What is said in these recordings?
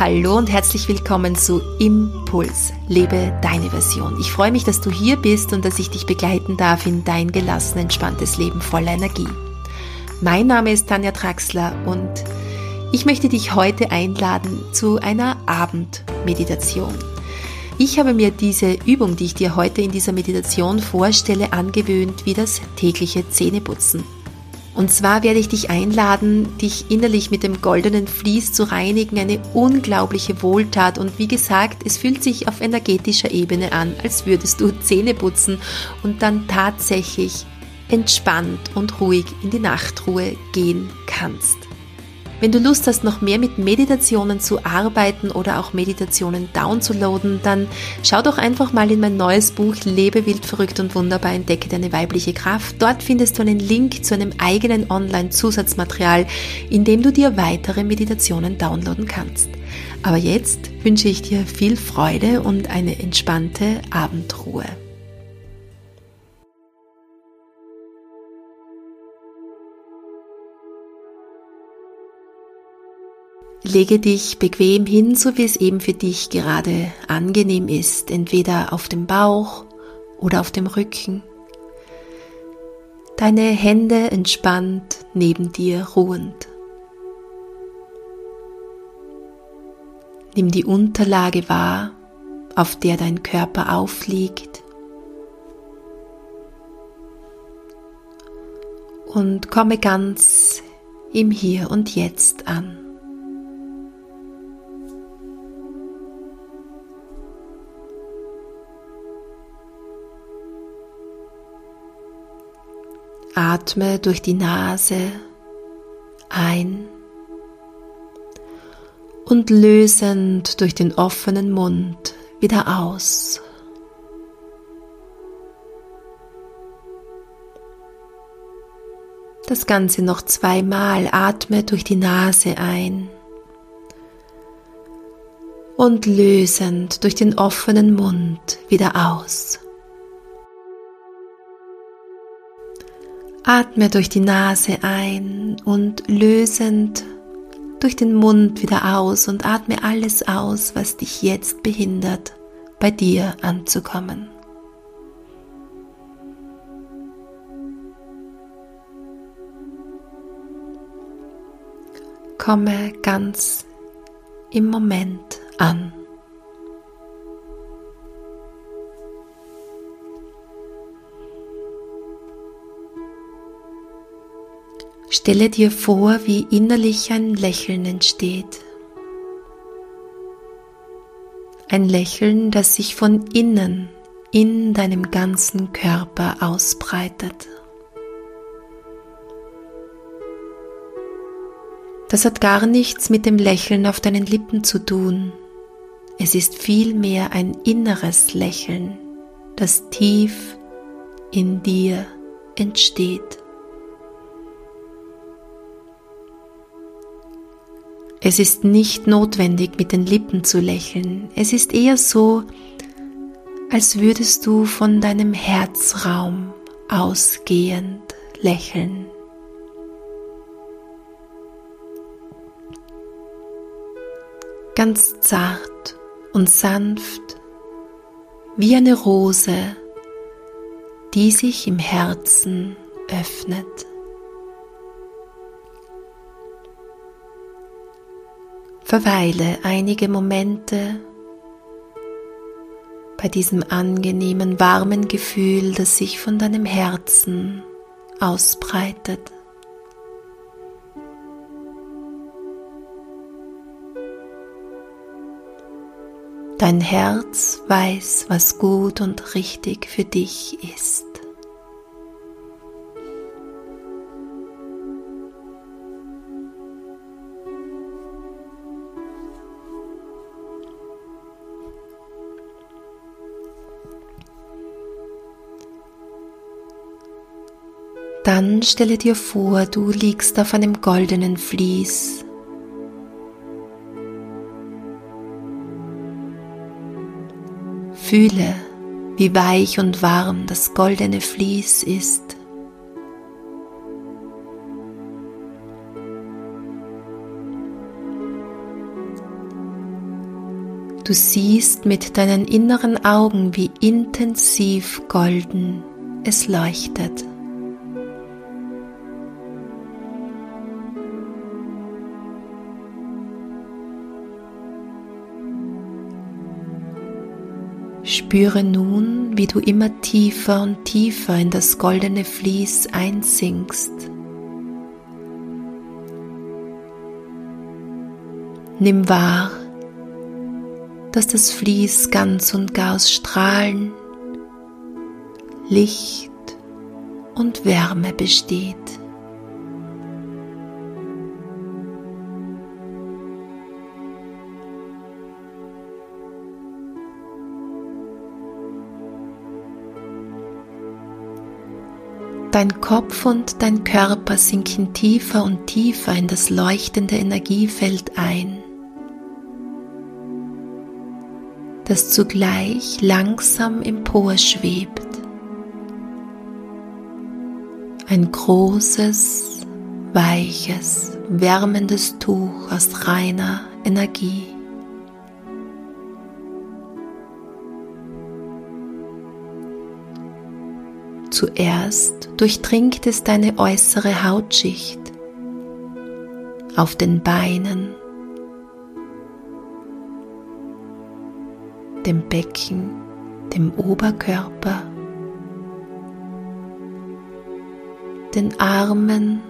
Hallo und herzlich willkommen zu Impuls, lebe deine Version. Ich freue mich, dass du hier bist und dass ich dich begleiten darf in dein gelassen, entspanntes Leben voller Energie. Mein Name ist Tanja Traxler und ich möchte dich heute einladen zu einer Abendmeditation. Ich habe mir diese Übung, die ich dir heute in dieser Meditation vorstelle, angewöhnt wie das tägliche Zähneputzen. Und zwar werde ich dich einladen, dich innerlich mit dem goldenen Vlies zu reinigen, eine unglaubliche Wohltat. Und wie gesagt, es fühlt sich auf energetischer Ebene an, als würdest du Zähne putzen und dann tatsächlich entspannt und ruhig in die Nachtruhe gehen kannst. Wenn du Lust hast, noch mehr mit Meditationen zu arbeiten oder auch Meditationen downzuladen, dann schau doch einfach mal in mein neues Buch Lebe wild, verrückt und wunderbar, entdecke deine weibliche Kraft. Dort findest du einen Link zu einem eigenen Online-Zusatzmaterial, in dem du dir weitere Meditationen downloaden kannst. Aber jetzt wünsche ich dir viel Freude und eine entspannte Abendruhe. Lege dich bequem hin, so wie es eben für dich gerade angenehm ist, entweder auf dem Bauch oder auf dem Rücken. Deine Hände entspannt neben dir ruhend. Nimm die Unterlage wahr, auf der dein Körper aufliegt. Und komme ganz im Hier und Jetzt an. Atme durch die Nase ein und lösend durch den offenen Mund wieder aus. Das Ganze noch zweimal. Atme durch die Nase ein und lösend durch den offenen Mund wieder aus. Atme durch die Nase ein und lösend durch den Mund wieder aus und atme alles aus, was dich jetzt behindert, bei dir anzukommen. Komme ganz im Moment an. Stelle dir vor, wie innerlich ein Lächeln entsteht. Ein Lächeln, das sich von innen in deinem ganzen Körper ausbreitet. Das hat gar nichts mit dem Lächeln auf deinen Lippen zu tun. Es ist vielmehr ein inneres Lächeln, das tief in dir entsteht. Es ist nicht notwendig, mit den Lippen zu lächeln. Es ist eher so, als würdest du von deinem Herzraum ausgehend lächeln. Ganz zart und sanft wie eine Rose, die sich im Herzen öffnet. Verweile einige Momente bei diesem angenehmen, warmen Gefühl, das sich von deinem Herzen ausbreitet. Dein Herz weiß, was gut und richtig für dich ist. Dann stelle dir vor, du liegst auf einem goldenen Vlies. Fühle, wie weich und warm das goldene Vlies ist. Du siehst mit deinen inneren Augen, wie intensiv golden es leuchtet. Spüre nun, wie du immer tiefer und tiefer in das goldene Vlies einsinkst. Nimm wahr, dass das Vlies ganz und gar aus Strahlen, Licht und Wärme besteht. Dein Kopf und dein Körper sinken tiefer und tiefer in das leuchtende Energiefeld ein. das zugleich langsam emporschwebt. Ein großes, weiches, wärmendes Tuch aus reiner Energie. Zuerst durchdringt es deine äußere Hautschicht auf den Beinen dem Becken, dem Oberkörper, den Armen,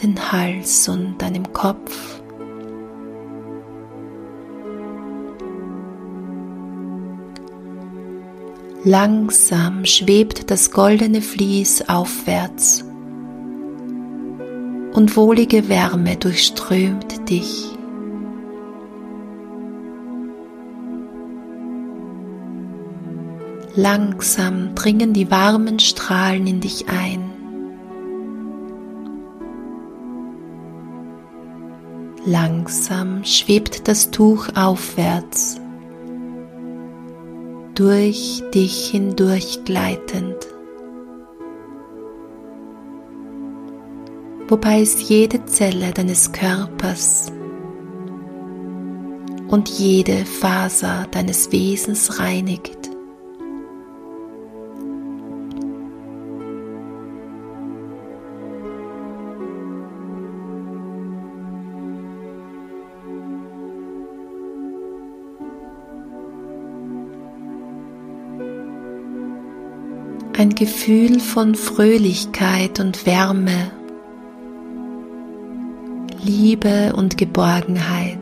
den Hals und deinem Kopf. Langsam schwebt das goldene Vlies aufwärts und wohlige Wärme durchströmt dich. Langsam dringen die warmen Strahlen in dich ein. Langsam schwebt das Tuch aufwärts, durch dich hindurch gleitend, wobei es jede Zelle deines Körpers und jede Faser deines Wesens reinigt. Gefühl von Fröhlichkeit und Wärme, Liebe und Geborgenheit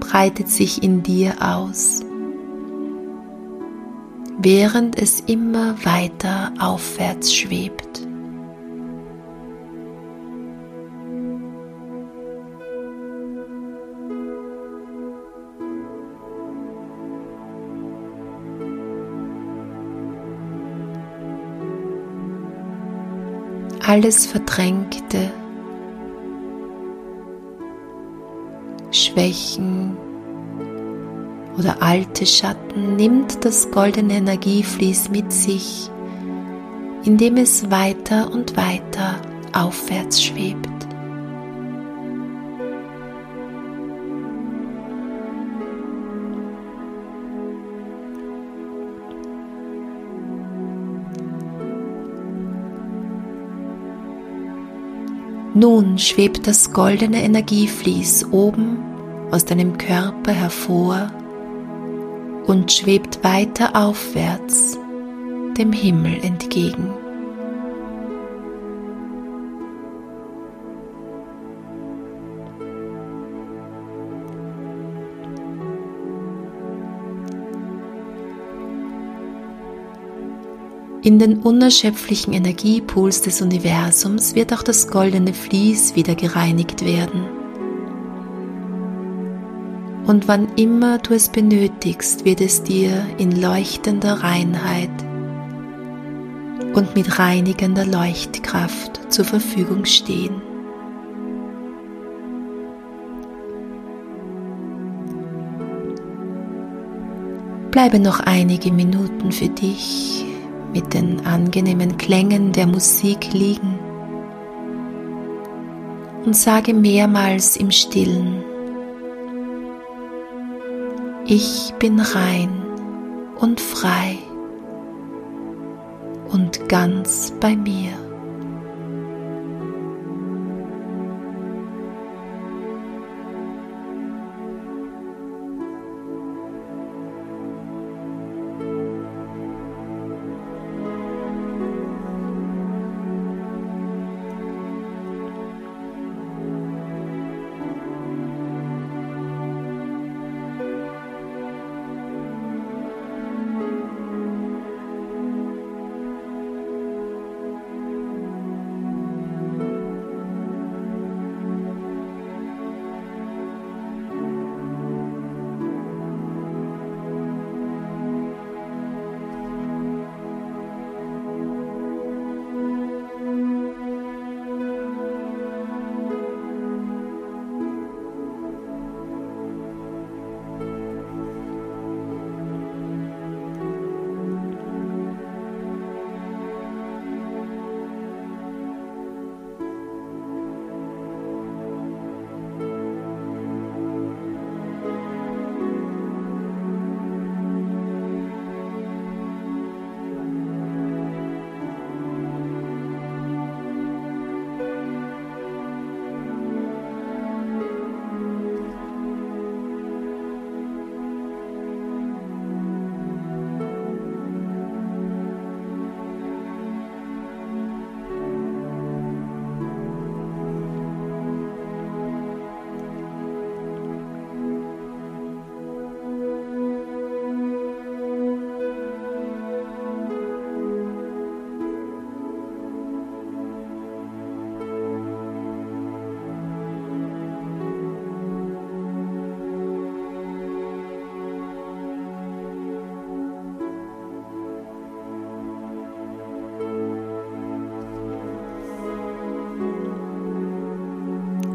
breitet sich in dir aus, während es immer weiter aufwärts schwebt. Alles Verdrängte, Schwächen oder alte Schatten nimmt das goldene Energiefließ mit sich, indem es weiter und weiter aufwärts schwebt. Nun schwebt das goldene Energiefließ oben aus deinem Körper hervor und schwebt weiter aufwärts dem Himmel entgegen. In den unerschöpflichen Energiepools des Universums wird auch das goldene Vlies wieder gereinigt werden. Und wann immer du es benötigst, wird es dir in leuchtender Reinheit und mit reinigender Leuchtkraft zur Verfügung stehen. Bleibe noch einige Minuten für dich mit den angenehmen Klängen der Musik liegen und sage mehrmals im stillen Ich bin rein und frei und ganz bei mir.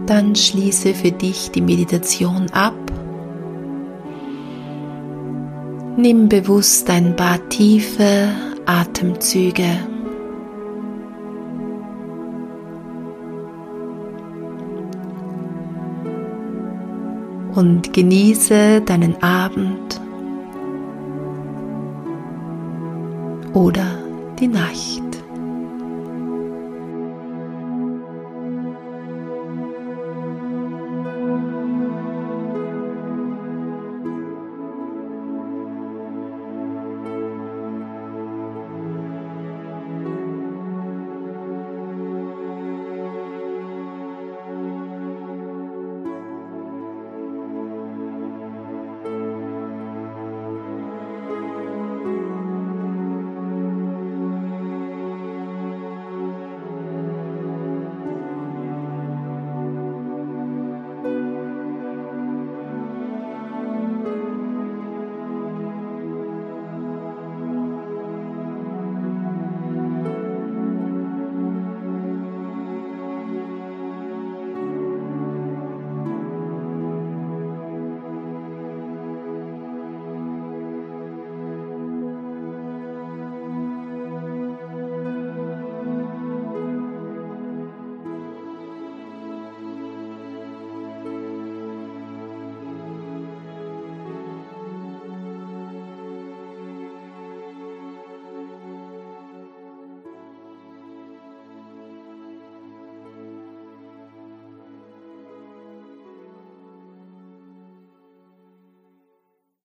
Dann schließe für dich die Meditation ab. Nimm bewusst ein paar tiefe Atemzüge. Und genieße deinen Abend oder die Nacht.